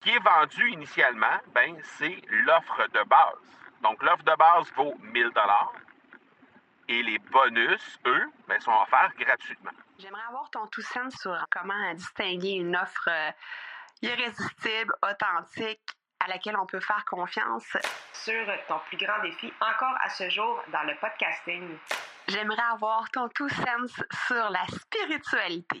Qui est vendu initialement, ben, c'est l'offre de base. Donc, l'offre de base vaut 1000 dollars et les bonus, eux, ben, sont offerts gratuitement. J'aimerais avoir ton tout sens sur comment distinguer une offre euh, irrésistible, authentique, à laquelle on peut faire confiance. Sur ton plus grand défi encore à ce jour dans le podcasting. J'aimerais avoir ton tout sens sur la spiritualité.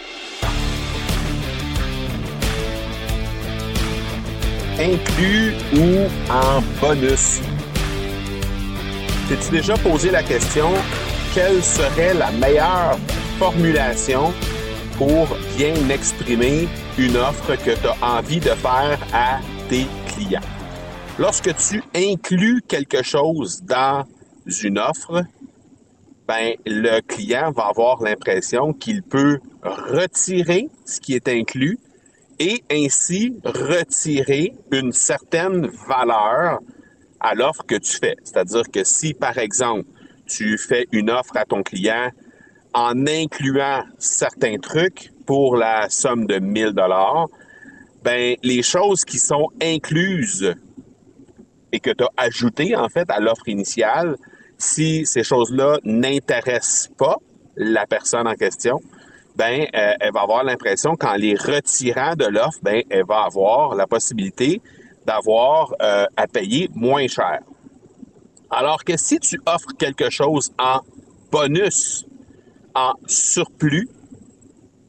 Inclus ou en bonus? T'es-tu déjà posé la question quelle serait la meilleure formulation pour bien exprimer une offre que tu as envie de faire à tes clients? Lorsque tu inclus quelque chose dans une offre, ben, le client va avoir l'impression qu'il peut retirer ce qui est inclus et ainsi retirer une certaine valeur à l'offre que tu fais. C'est-à-dire que si, par exemple, tu fais une offre à ton client en incluant certains trucs pour la somme de 1000 dollars, ben les choses qui sont incluses et que tu as ajoutées en fait à l'offre initiale, si ces choses-là n'intéressent pas la personne en question, ben euh, elle va avoir l'impression qu'en les retirant de l'offre, ben elle va avoir la possibilité d'avoir euh, à payer moins cher. Alors que si tu offres quelque chose en bonus, en surplus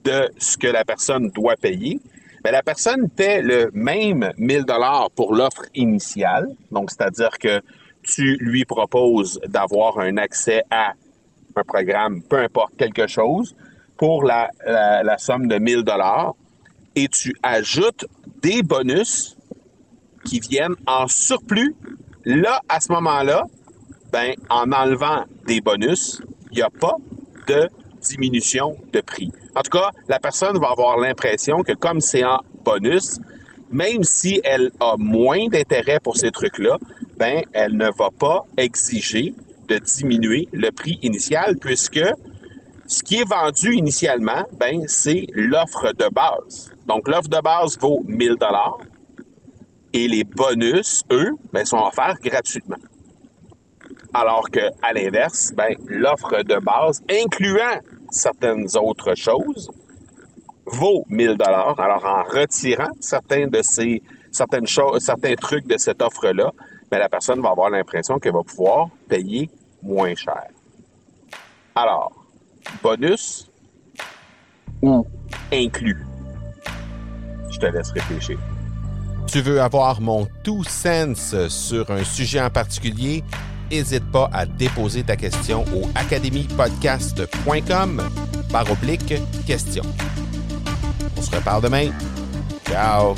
de ce que la personne doit payer, bien, la personne paie le même 1000 dollars pour l'offre initiale. Donc, c'est-à-dire que tu lui proposes d'avoir un accès à un programme, peu importe quelque chose, pour la, somme de 1000 dollars et tu ajoutes des bonus qui viennent en surplus. Là, à ce moment-là, ben, en enlevant des bonus, il n'y a pas de diminution de prix. En tout cas, la personne va avoir l'impression que comme c'est en bonus, même si elle a moins d'intérêt pour ces trucs-là, ben, elle ne va pas exiger de diminuer le prix initial puisque ce qui est vendu initialement, ben, c'est l'offre de base. Donc, l'offre de base vaut 1000 dollars et les bonus, eux, ben, sont offerts gratuitement. Alors que, à l'inverse, ben, l'offre de base, incluant certaines autres choses, vaut 1000 dollars. Alors, en retirant certains de ces, certains trucs de cette offre-là, ben, la personne va avoir l'impression qu'elle va pouvoir payer moins cher. Alors, bonus ou inclus? Je te laisse réfléchir. Tu veux avoir mon tout sens sur un sujet en particulier? N'hésite pas à déposer ta question au academypodcast.com par oblique question. On se reparle demain. Ciao!